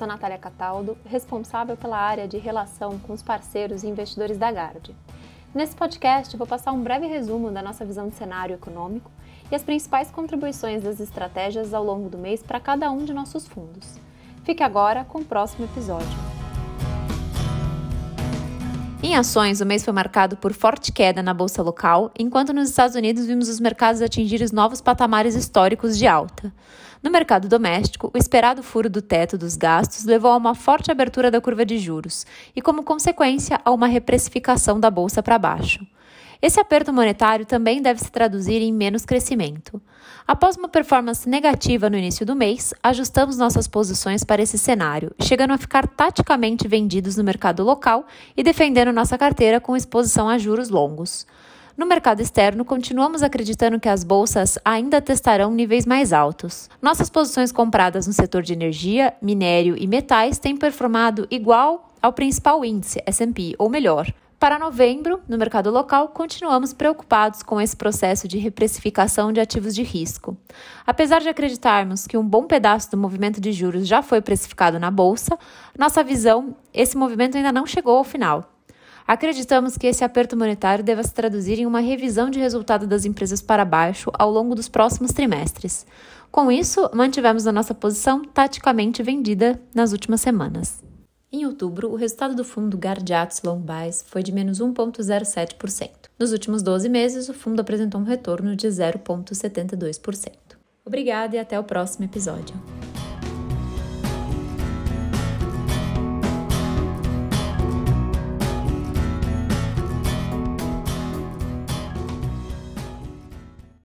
sou Natália Cataldo, responsável pela área de relação com os parceiros e investidores da Gard. Nesse podcast, vou passar um breve resumo da nossa visão de cenário econômico e as principais contribuições das estratégias ao longo do mês para cada um de nossos fundos. Fique agora com o próximo episódio. Em ações, o mês foi marcado por forte queda na bolsa local, enquanto nos Estados Unidos vimos os mercados atingir os novos patamares históricos de alta. No mercado doméstico, o esperado furo do teto dos gastos levou a uma forte abertura da curva de juros e, como consequência, a uma reprecificação da bolsa para baixo. Esse aperto monetário também deve se traduzir em menos crescimento. Após uma performance negativa no início do mês, ajustamos nossas posições para esse cenário, chegando a ficar taticamente vendidos no mercado local e defendendo nossa carteira com exposição a juros longos. No mercado externo, continuamos acreditando que as bolsas ainda testarão níveis mais altos. Nossas posições compradas no setor de energia, minério e metais têm performado igual ao principal índice, S&P, ou melhor. Para novembro, no mercado local, continuamos preocupados com esse processo de reprecificação de ativos de risco. Apesar de acreditarmos que um bom pedaço do movimento de juros já foi precificado na bolsa, nossa visão, esse movimento ainda não chegou ao final. Acreditamos que esse aperto monetário deva se traduzir em uma revisão de resultado das empresas para baixo ao longo dos próximos trimestres. Com isso, mantivemos a nossa posição taticamente vendida nas últimas semanas. Em outubro, o resultado do fundo Gardiatos Long Buys foi de menos 1,07%. Nos últimos 12 meses, o fundo apresentou um retorno de 0,72%. Obrigada e até o próximo episódio.